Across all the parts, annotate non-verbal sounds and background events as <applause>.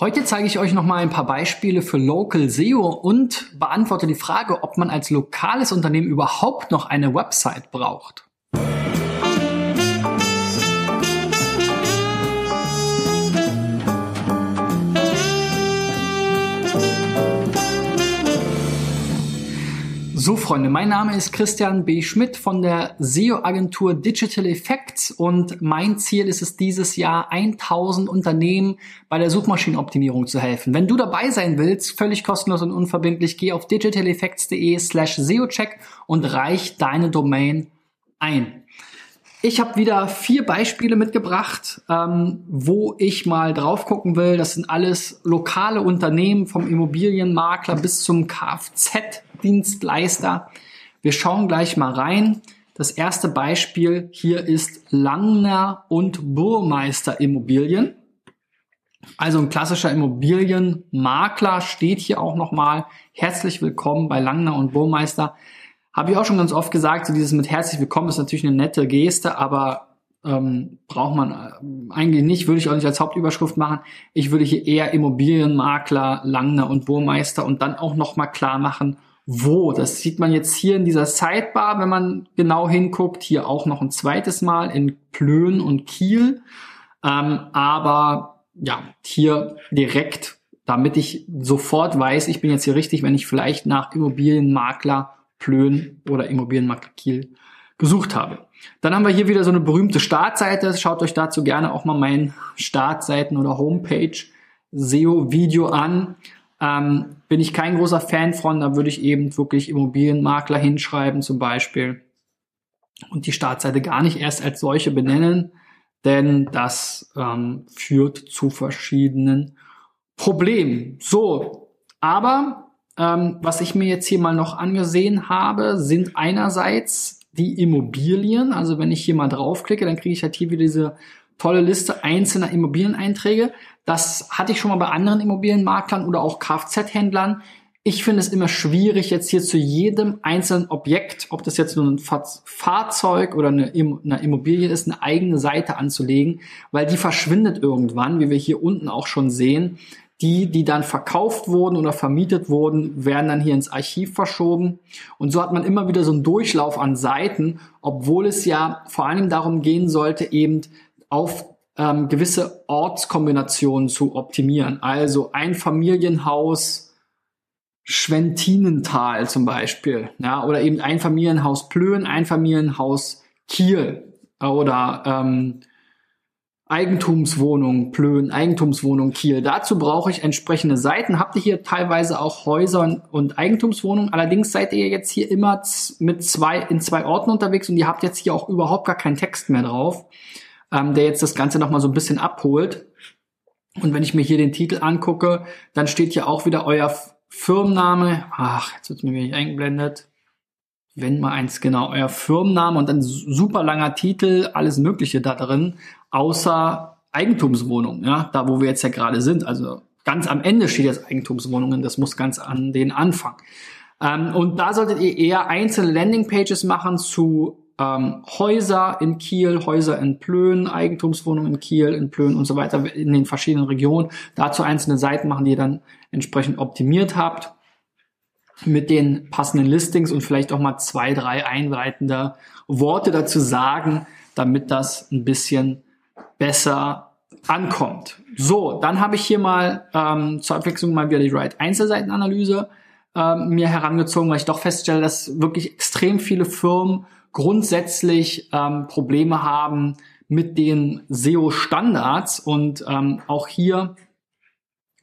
Heute zeige ich euch nochmal ein paar Beispiele für Local SEO und beantworte die Frage, ob man als lokales Unternehmen überhaupt noch eine Website braucht. So, Freunde, mein Name ist Christian B. Schmidt von der SEO-Agentur Digital Effects und mein Ziel ist es dieses Jahr 1000 Unternehmen bei der Suchmaschinenoptimierung zu helfen. Wenn du dabei sein willst, völlig kostenlos und unverbindlich, geh auf digitaleffects.de slash SEO-Check und reich deine Domain ein. Ich habe wieder vier Beispiele mitgebracht, ähm, wo ich mal drauf gucken will. Das sind alles lokale Unternehmen vom Immobilienmakler bis zum Kfz-Dienstleister. Wir schauen gleich mal rein. Das erste Beispiel hier ist Langner und Burmeister Immobilien. Also ein klassischer Immobilienmakler steht hier auch nochmal. Herzlich willkommen bei Langner und Burmeister. Habe ich auch schon ganz oft gesagt, so dieses mit herzlich willkommen ist natürlich eine nette Geste, aber ähm, braucht man äh, eigentlich nicht, würde ich auch nicht als Hauptüberschrift machen. Ich würde hier eher Immobilienmakler, Langner und Burmeister und dann auch nochmal klar machen, wo. Das sieht man jetzt hier in dieser Sidebar, wenn man genau hinguckt, hier auch noch ein zweites Mal in Plön und Kiel. Ähm, aber ja, hier direkt, damit ich sofort weiß, ich bin jetzt hier richtig, wenn ich vielleicht nach Immobilienmakler Plön oder Immobilienmakler Kiel gesucht habe. Dann haben wir hier wieder so eine berühmte Startseite. Schaut euch dazu gerne auch mal mein Startseiten oder Homepage SEO-Video an. Ähm, bin ich kein großer Fan von, da würde ich eben wirklich Immobilienmakler hinschreiben zum Beispiel und die Startseite gar nicht erst als solche benennen, denn das ähm, führt zu verschiedenen Problemen. So, aber ähm, was ich mir jetzt hier mal noch angesehen habe, sind einerseits die Immobilien. Also wenn ich hier mal draufklicke, dann kriege ich halt hier wieder diese tolle Liste einzelner Immobilieneinträge. Das hatte ich schon mal bei anderen Immobilienmaklern oder auch Kfz-Händlern. Ich finde es immer schwierig, jetzt hier zu jedem einzelnen Objekt, ob das jetzt nur ein Fahrzeug oder eine, Immobilie ist, eine eigene Seite anzulegen, weil die verschwindet irgendwann, wie wir hier unten auch schon sehen. Die, die dann verkauft wurden oder vermietet wurden, werden dann hier ins Archiv verschoben. Und so hat man immer wieder so einen Durchlauf an Seiten, obwohl es ja vor allem darum gehen sollte, eben auf ähm, gewisse Ortskombinationen zu optimieren. Also ein Familienhaus Schwentinental zum Beispiel, ja, oder eben ein Familienhaus Plön, ein Familienhaus Kiel oder ähm, Eigentumswohnung Plön, Eigentumswohnung Kiel. Dazu brauche ich entsprechende Seiten. Habt ihr hier teilweise auch Häuser und Eigentumswohnungen? Allerdings seid ihr jetzt hier immer mit zwei, in zwei Orten unterwegs und ihr habt jetzt hier auch überhaupt gar keinen Text mehr drauf, ähm, der jetzt das Ganze nochmal so ein bisschen abholt. Und wenn ich mir hier den Titel angucke, dann steht hier auch wieder euer Firmenname. Ach, jetzt wird mir nicht eingeblendet wenn mal eins genau, euer Firmenname und dann super langer Titel, alles Mögliche da drin, außer Eigentumswohnungen, ja, da wo wir jetzt ja gerade sind. Also ganz am Ende steht jetzt Eigentumswohnungen, das muss ganz an den Anfang. Ähm, und da solltet ihr eher einzelne Landingpages machen zu ähm, Häuser in Kiel, Häuser in Plön, Eigentumswohnungen in Kiel, in Plön und so weiter in den verschiedenen Regionen. Dazu einzelne Seiten machen, die ihr dann entsprechend optimiert habt mit den passenden Listings und vielleicht auch mal zwei, drei einleitende Worte dazu sagen, damit das ein bisschen besser ankommt. So, dann habe ich hier mal ähm, zur Abwechslung mal wieder die Right Einzelseitenanalyse ähm, mir herangezogen, weil ich doch feststelle, dass wirklich extrem viele Firmen grundsätzlich ähm, Probleme haben mit den SEO-Standards und ähm, auch hier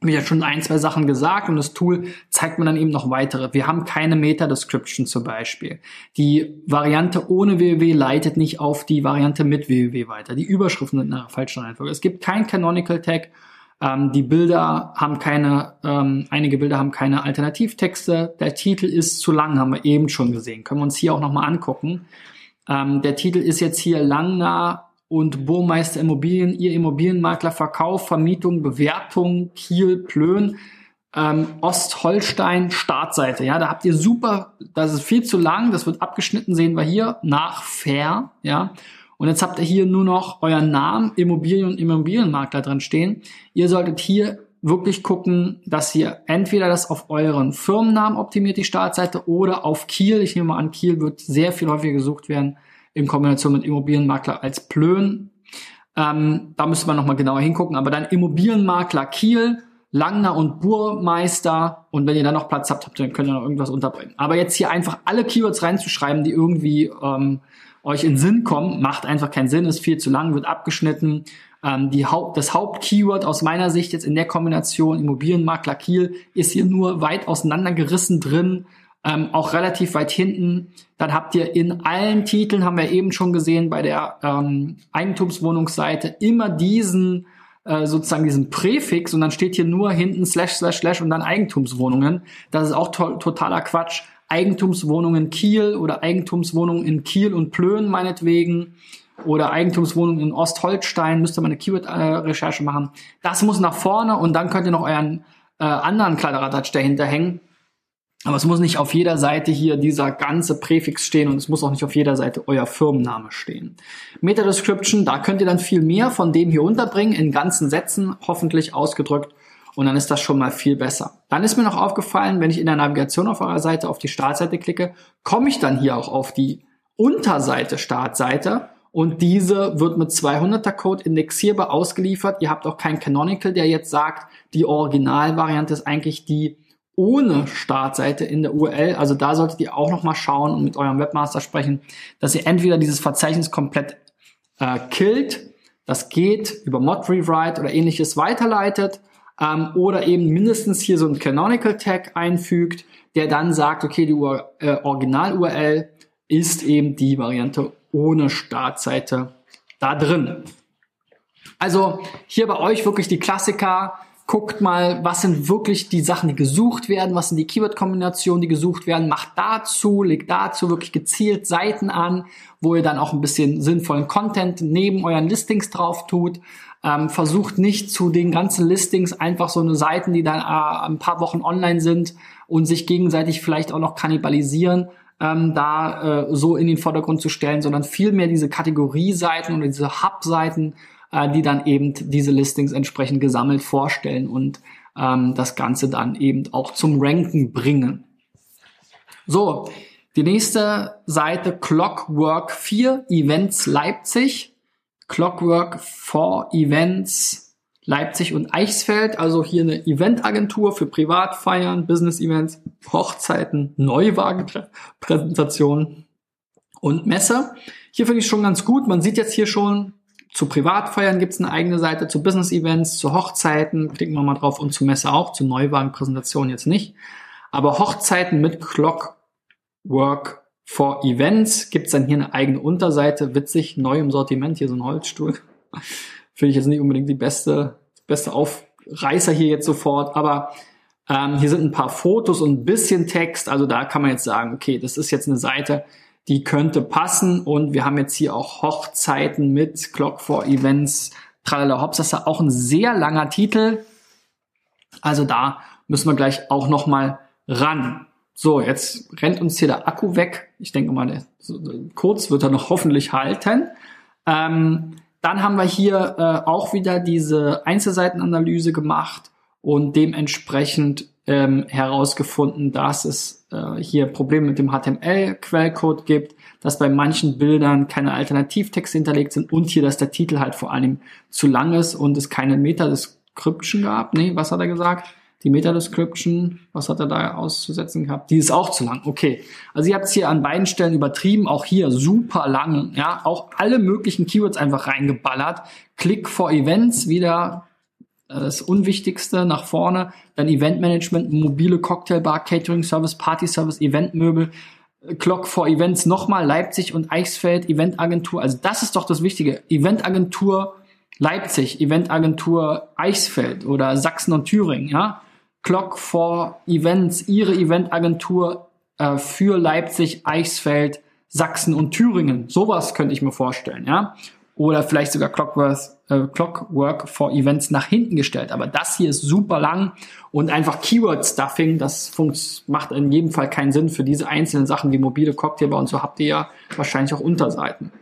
wie ja schon ein, zwei Sachen gesagt und das Tool zeigt mir dann eben noch weitere. Wir haben keine Meta-Description zum Beispiel. Die Variante ohne www leitet nicht auf die Variante mit www weiter. Die Überschriften sind in einer falschen Reihenfolge. Es gibt kein Canonical Tag. Ähm, die Bilder haben keine, ähm, einige Bilder haben keine Alternativtexte. Der Titel ist zu lang, haben wir eben schon gesehen. Können wir uns hier auch nochmal angucken. Ähm, der Titel ist jetzt hier Langner und Burmeister Immobilien, ihr Immobilienmakler, Verkauf, Vermietung, Bewertung, Kiel, Plön, ähm, Ostholstein, Startseite. Ja, da habt ihr super, das ist viel zu lang, das wird abgeschnitten, sehen wir hier, nach Fair, ja. Und jetzt habt ihr hier nur noch euren Namen, Immobilien und Immobilienmakler drin stehen. Ihr solltet hier wirklich gucken, dass ihr entweder das auf euren Firmennamen optimiert, die Startseite, oder auf Kiel. Ich nehme mal an, Kiel wird sehr viel häufiger gesucht werden in Kombination mit Immobilienmakler als Plön. Ähm, da müsste man nochmal genauer hingucken. Aber dann Immobilienmakler Kiel, Langner und Burmeister. Und wenn ihr dann noch Platz habt, habt dann könnt ihr noch irgendwas unterbringen. Aber jetzt hier einfach alle Keywords reinzuschreiben, die irgendwie ähm, euch in Sinn kommen, macht einfach keinen Sinn, ist viel zu lang, wird abgeschnitten. Ähm, die Haupt, das Hauptkeyword aus meiner Sicht jetzt in der Kombination Immobilienmakler Kiel ist hier nur weit auseinandergerissen drin, ähm, auch relativ weit hinten. Dann habt ihr in allen Titeln, haben wir eben schon gesehen, bei der ähm, Eigentumswohnungsseite immer diesen äh, sozusagen diesen Präfix und dann steht hier nur hinten slash slash slash und dann Eigentumswohnungen. Das ist auch to totaler Quatsch. Eigentumswohnungen Kiel oder Eigentumswohnungen in Kiel und Plön meinetwegen oder Eigentumswohnungen in Ostholstein, müsst ihr mal eine Keyword-Recherche machen. Das muss nach vorne und dann könnt ihr noch euren äh, anderen Kladderadatsch dahinter hängen. Aber es muss nicht auf jeder Seite hier dieser ganze Präfix stehen und es muss auch nicht auf jeder Seite euer Firmenname stehen. Meta Description, da könnt ihr dann viel mehr von dem hier unterbringen, in ganzen Sätzen, hoffentlich ausgedrückt. Und dann ist das schon mal viel besser. Dann ist mir noch aufgefallen, wenn ich in der Navigation auf eurer Seite auf die Startseite klicke, komme ich dann hier auch auf die Unterseite Startseite und diese wird mit 200er Code indexierbar ausgeliefert. Ihr habt auch kein Canonical, der jetzt sagt, die Originalvariante ist eigentlich die ohne Startseite in der URL. Also da solltet ihr auch noch mal schauen und mit eurem Webmaster sprechen, dass ihr entweder dieses Verzeichnis komplett äh, killt, das geht über Mod Rewrite oder ähnliches weiterleitet ähm, oder eben mindestens hier so ein Canonical Tag einfügt, der dann sagt, okay, die äh, Original-URL ist eben die Variante ohne Startseite da drin. Also hier bei euch wirklich die Klassiker. Guckt mal, was sind wirklich die Sachen, die gesucht werden, was sind die Keyword-Kombinationen, die gesucht werden. Macht dazu, legt dazu wirklich gezielt Seiten an, wo ihr dann auch ein bisschen sinnvollen Content neben euren Listings drauf tut. Ähm, versucht nicht zu den ganzen Listings einfach so eine Seiten, die dann äh, ein paar Wochen online sind und sich gegenseitig vielleicht auch noch kannibalisieren, ähm, da äh, so in den Vordergrund zu stellen, sondern vielmehr diese Kategorieseiten oder diese Hub-Seiten, äh, die dann eben diese Listings entsprechend gesammelt vorstellen und ähm, das Ganze dann eben auch zum Ranken bringen. So, die nächste Seite Clockwork 4 Events Leipzig. Clockwork 4 Events Leipzig und Eichsfeld, also hier eine Eventagentur für Privatfeiern, Business-Events, Hochzeiten, Neuwagenpräsentationen und Messe. Hier finde ich schon ganz gut. Man sieht jetzt hier schon, zu Privatfeiern gibt es eine eigene Seite, zu Business-Events, zu Hochzeiten, klicken wir mal drauf und zu Messe auch, zu Neuwagenpräsentationen jetzt nicht. Aber Hochzeiten mit Clockwork for Events gibt es dann hier eine eigene Unterseite, witzig, neu im Sortiment, hier so ein Holzstuhl <laughs> finde ich jetzt nicht unbedingt die beste, beste Aufreißer hier jetzt sofort, aber ähm, hier sind ein paar Fotos und ein bisschen Text, also da kann man jetzt sagen, okay, das ist jetzt eine Seite, die könnte passen und wir haben jetzt hier auch Hochzeiten mit Clock for Events, tralala hops, das ist auch ein sehr langer Titel, also da müssen wir gleich auch noch mal ran. So, jetzt rennt uns hier der Akku weg. Ich denke mal, kurz wird er noch hoffentlich halten. Ähm, dann haben wir hier äh, auch wieder diese Einzelseitenanalyse gemacht und dementsprechend ähm, herausgefunden, dass es äh, hier Probleme mit dem HTML-Quellcode gibt, dass bei manchen Bildern keine Alternativtexte hinterlegt sind und hier, dass der Titel halt vor allem zu lang ist und es keine Meta-Description gab. Nee, was hat er gesagt? Die Meta-Description, was hat er da auszusetzen gehabt? Die ist auch zu lang. Okay. Also ihr habt es hier an beiden Stellen übertrieben, auch hier super lang, ja, auch alle möglichen Keywords einfach reingeballert. Click for Events, wieder das Unwichtigste nach vorne, dann Event Management, mobile Cocktailbar, Catering Service, Party Service, Eventmöbel, Clock for Events nochmal, Leipzig und Eichsfeld, Eventagentur, also das ist doch das Wichtige. Eventagentur Leipzig, Eventagentur Eichsfeld oder Sachsen und Thüringen, ja. Clock for Events, ihre Eventagentur äh, für Leipzig, Eichsfeld, Sachsen und Thüringen. Sowas könnte ich mir vorstellen, ja. Oder vielleicht sogar Clockwork, äh, Clockwork for Events nach hinten gestellt. Aber das hier ist super lang und einfach Keyword-Stuffing, das macht in jedem Fall keinen Sinn für diese einzelnen Sachen wie mobile Cocktailbar und so habt ihr ja wahrscheinlich auch Unterseiten.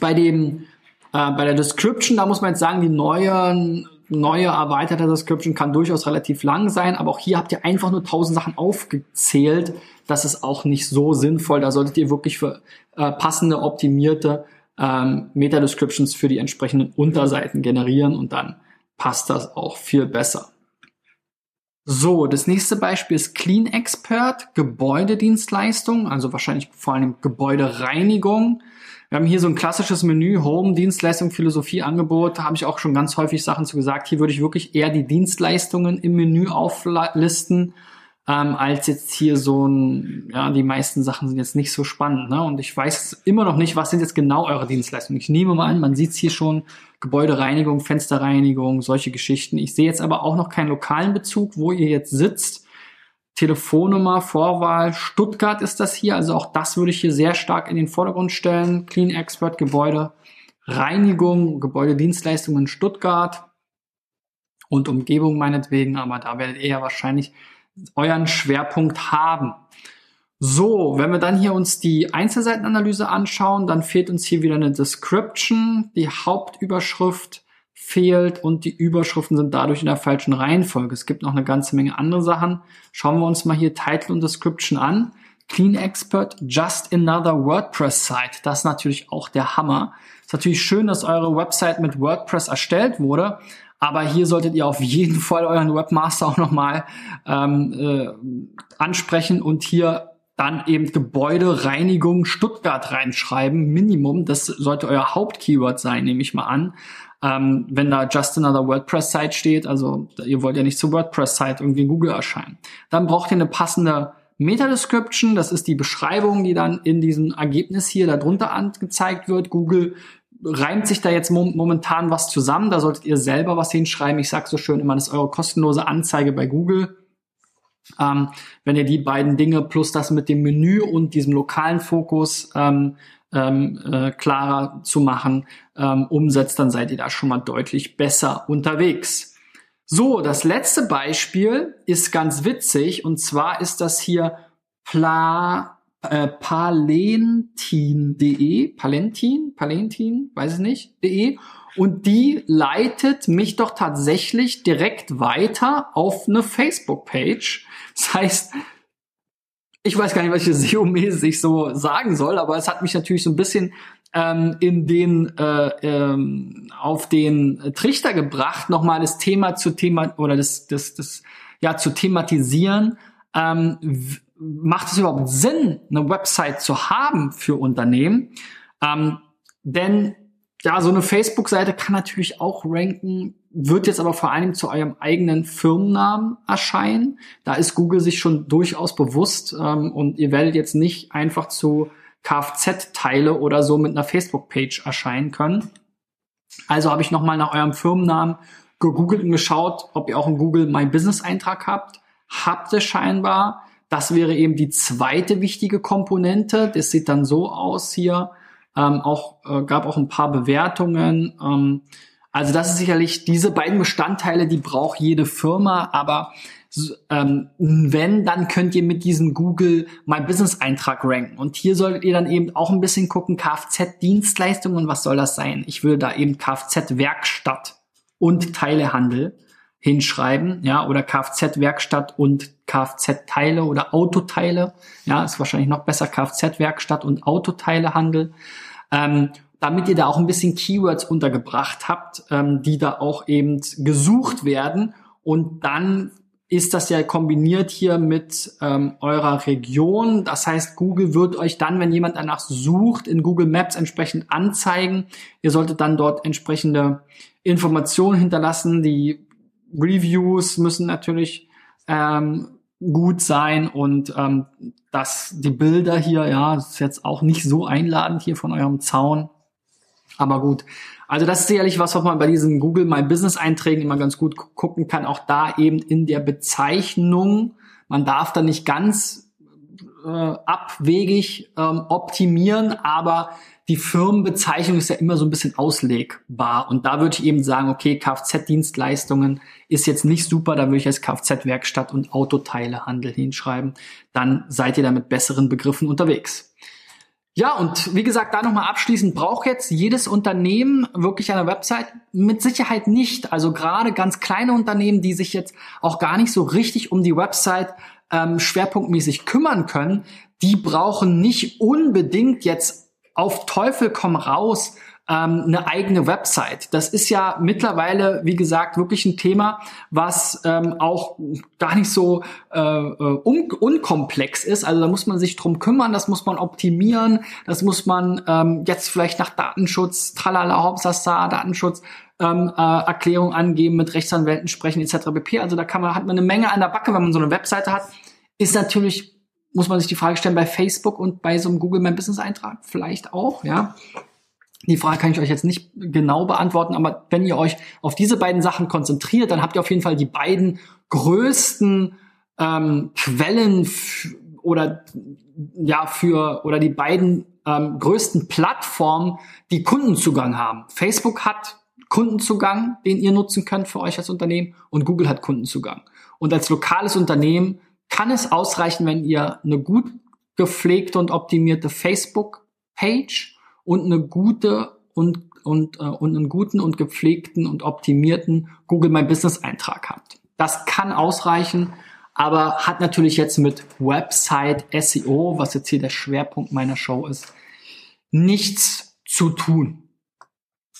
Bei dem, äh, bei der Description, da muss man jetzt sagen, die neuen neue erweiterte Description kann durchaus relativ lang sein, aber auch hier habt ihr einfach nur tausend Sachen aufgezählt. Das ist auch nicht so sinnvoll. Da solltet ihr wirklich für äh, passende, optimierte ähm, Meta-Descriptions für die entsprechenden Unterseiten generieren und dann passt das auch viel besser. So, das nächste Beispiel ist Clean Expert, Gebäudedienstleistung, also wahrscheinlich vor allem Gebäudereinigung. Wir haben hier so ein klassisches Menü, Home, Dienstleistung, Philosophie, Angebot. Da habe ich auch schon ganz häufig Sachen zu gesagt. Hier würde ich wirklich eher die Dienstleistungen im Menü auflisten, ähm, als jetzt hier so ein, ja, die meisten Sachen sind jetzt nicht so spannend. Ne? Und ich weiß immer noch nicht, was sind jetzt genau eure Dienstleistungen. Ich nehme mal an, man sieht hier schon Gebäudereinigung, Fensterreinigung, solche Geschichten. Ich sehe jetzt aber auch noch keinen lokalen Bezug, wo ihr jetzt sitzt. Telefonnummer, Vorwahl, Stuttgart ist das hier. Also auch das würde ich hier sehr stark in den Vordergrund stellen. Clean Expert Gebäude, Reinigung, Gebäudedienstleistungen Stuttgart und Umgebung meinetwegen. Aber da werdet ihr ja wahrscheinlich euren Schwerpunkt haben. So, wenn wir dann hier uns die Einzelseitenanalyse anschauen, dann fehlt uns hier wieder eine Description, die Hauptüberschrift fehlt und die Überschriften sind dadurch in der falschen Reihenfolge. Es gibt noch eine ganze Menge andere Sachen. Schauen wir uns mal hier Title und Description an. Clean Expert, just another WordPress Site. Das ist natürlich auch der Hammer. Ist natürlich schön, dass eure Website mit WordPress erstellt wurde, aber hier solltet ihr auf jeden Fall euren Webmaster auch nochmal ähm, äh, ansprechen und hier dann eben Gebäudereinigung Stuttgart reinschreiben, Minimum. Das sollte euer Hauptkeyword sein, nehme ich mal an ähm, wenn da just another WordPress-Site steht, also ihr wollt ja nicht zur WordPress-Site irgendwie in Google erscheinen. Dann braucht ihr eine passende Meta-Description, das ist die Beschreibung, die dann in diesem Ergebnis hier darunter angezeigt wird. Google reimt sich da jetzt momentan was zusammen, da solltet ihr selber was hinschreiben. Ich sage so schön immer, das ist eure kostenlose Anzeige bei Google. Ähm, wenn ihr die beiden Dinge plus das mit dem Menü und diesem lokalen Fokus ähm, ähm, äh, klarer zu machen, ähm, umsetzt, dann seid ihr da schon mal deutlich besser unterwegs. So, das letzte Beispiel ist ganz witzig und zwar ist das hier Pla, äh, palentin.de, Palentin, Palentin, weiß ich nicht, de und die leitet mich doch tatsächlich direkt weiter auf eine Facebook-Page. Das heißt, ich weiß gar nicht, was ich SEO-mäßig so sagen soll, aber es hat mich natürlich so ein bisschen ähm, in den äh, ähm, auf den Trichter gebracht, nochmal das Thema zu Thema oder das, das, das ja zu thematisieren. Ähm, macht es überhaupt Sinn, eine Website zu haben für Unternehmen? Ähm, denn ja, so eine Facebook-Seite kann natürlich auch ranken, wird jetzt aber vor allem zu eurem eigenen Firmennamen erscheinen. Da ist Google sich schon durchaus bewusst ähm, und ihr werdet jetzt nicht einfach zu Kfz-Teile oder so mit einer Facebook-Page erscheinen können. Also habe ich nochmal nach eurem Firmennamen gegoogelt und geschaut, ob ihr auch einen Google My Business Eintrag habt. Habt ihr scheinbar. Das wäre eben die zweite wichtige Komponente. Das sieht dann so aus hier. Ähm, auch äh, gab auch ein paar Bewertungen. Ähm, also das ist sicherlich diese beiden Bestandteile, die braucht jede Firma, aber ähm, wenn, dann könnt ihr mit diesem Google My Business Eintrag ranken. Und hier solltet ihr dann eben auch ein bisschen gucken, Kfz-Dienstleistungen, was soll das sein? Ich würde da eben Kfz-Werkstatt und Teilehandel hinschreiben, ja, oder Kfz-Werkstatt und Kfz-Teile oder Autoteile, ja, ist wahrscheinlich noch besser Kfz-Werkstatt und Autoteilehandel, ähm, damit ihr da auch ein bisschen Keywords untergebracht habt, ähm, die da auch eben gesucht werden und dann ist das ja kombiniert hier mit ähm, eurer Region. Das heißt, Google wird euch dann, wenn jemand danach sucht, in Google Maps entsprechend anzeigen. Ihr solltet dann dort entsprechende Informationen hinterlassen, die Reviews müssen natürlich ähm, gut sein und ähm, dass die Bilder hier, ja, ist jetzt auch nicht so einladend hier von eurem Zaun. Aber gut. Also das ist sicherlich was, was man bei diesen Google My Business Einträgen immer ganz gut gucken kann. Auch da eben in der Bezeichnung. Man darf da nicht ganz äh, abwegig ähm, optimieren, aber die Firmenbezeichnung ist ja immer so ein bisschen auslegbar. Und da würde ich eben sagen, okay, Kfz-Dienstleistungen ist jetzt nicht super, da würde ich als Kfz-Werkstatt und Autoteilehandel hinschreiben. Dann seid ihr da mit besseren Begriffen unterwegs. Ja, und wie gesagt, da nochmal abschließend, braucht jetzt jedes Unternehmen wirklich eine Website? Mit Sicherheit nicht. Also gerade ganz kleine Unternehmen, die sich jetzt auch gar nicht so richtig um die Website ähm, schwerpunktmäßig kümmern können, die brauchen nicht unbedingt jetzt auf Teufel komm raus ähm, eine eigene Website. Das ist ja mittlerweile, wie gesagt, wirklich ein Thema, was ähm, auch gar nicht so äh, äh, un unkomplex ist. Also da muss man sich drum kümmern, das muss man optimieren, das muss man ähm, jetzt vielleicht nach Datenschutz, tralala, Hauptsassar, Datenschutz, ähm, äh, Erklärung angeben, mit Rechtsanwälten sprechen etc. pp. Also da kann man, hat man eine Menge an der Backe, wenn man so eine Webseite hat. Ist natürlich, muss man sich die Frage stellen, bei Facebook und bei so einem Google My Business Eintrag vielleicht auch, ja. Die Frage kann ich euch jetzt nicht genau beantworten, aber wenn ihr euch auf diese beiden Sachen konzentriert, dann habt ihr auf jeden Fall die beiden größten ähm, Quellen oder ja für oder die beiden ähm, größten Plattformen, die Kundenzugang haben. Facebook hat Kundenzugang, den ihr nutzen könnt für euch als Unternehmen und Google hat Kundenzugang. Und als lokales Unternehmen kann es ausreichen, wenn ihr eine gut gepflegte und optimierte Facebook-Page und eine gute und und, äh, und einen guten und gepflegten und optimierten Google My Business Eintrag habt. Das kann ausreichen, aber hat natürlich jetzt mit Website SEO, was jetzt hier der Schwerpunkt meiner Show ist, nichts zu tun.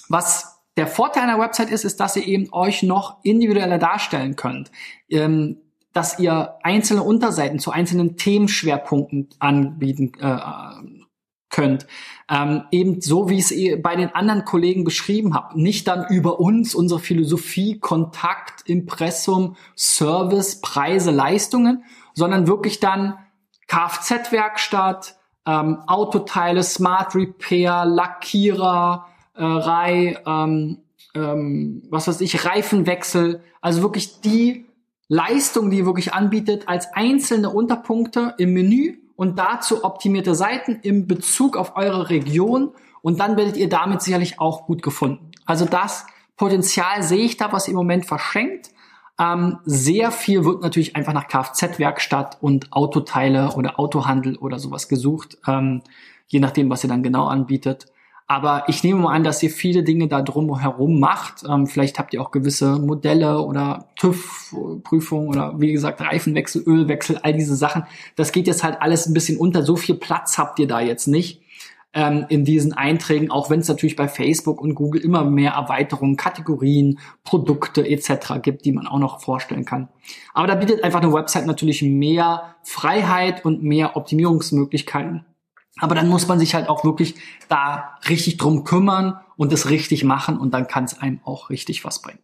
Was der Vorteil einer Website ist, ist, dass ihr eben euch noch individueller darstellen könnt. Ähm, dass ihr einzelne Unterseiten zu einzelnen Themenschwerpunkten anbieten äh, könnt. Ähm, eben so, wie ich es bei den anderen Kollegen beschrieben habe. Nicht dann über uns, unsere Philosophie, Kontakt, Impressum, Service, Preise, Leistungen, sondern wirklich dann Kfz-Werkstatt, ähm, Autoteile, Smart Repair, Lackierer, äh, ähm, ähm, was weiß ich, Reifenwechsel. Also wirklich die Leistung, die ihr wirklich anbietet, als einzelne Unterpunkte im Menü und dazu optimierte Seiten im Bezug auf eure Region und dann werdet ihr damit sicherlich auch gut gefunden. Also das Potenzial sehe ich da, was ihr im Moment verschenkt. Ähm, sehr viel wird natürlich einfach nach Kfz-Werkstatt und Autoteile oder Autohandel oder sowas gesucht, ähm, je nachdem, was ihr dann genau anbietet. Aber ich nehme mal an, dass ihr viele Dinge da drumherum macht. Ähm, vielleicht habt ihr auch gewisse Modelle oder TÜV-Prüfungen oder wie gesagt Reifenwechsel, Ölwechsel, all diese Sachen. Das geht jetzt halt alles ein bisschen unter. So viel Platz habt ihr da jetzt nicht ähm, in diesen Einträgen, auch wenn es natürlich bei Facebook und Google immer mehr Erweiterungen, Kategorien, Produkte etc. gibt, die man auch noch vorstellen kann. Aber da bietet einfach eine Website natürlich mehr Freiheit und mehr Optimierungsmöglichkeiten aber dann muss man sich halt auch wirklich da richtig drum kümmern und es richtig machen und dann kann es einem auch richtig was bringen.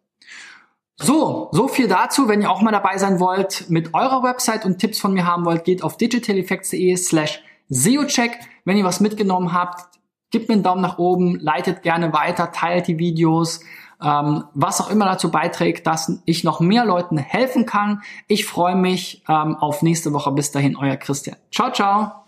So, so viel dazu. Wenn ihr auch mal dabei sein wollt, mit eurer Website und Tipps von mir haben wollt, geht auf digitaleffects.de slash SEOcheck. Wenn ihr was mitgenommen habt, gebt mir einen Daumen nach oben, leitet gerne weiter, teilt die Videos, ähm, was auch immer dazu beiträgt, dass ich noch mehr Leuten helfen kann. Ich freue mich ähm, auf nächste Woche. Bis dahin, euer Christian. Ciao, ciao.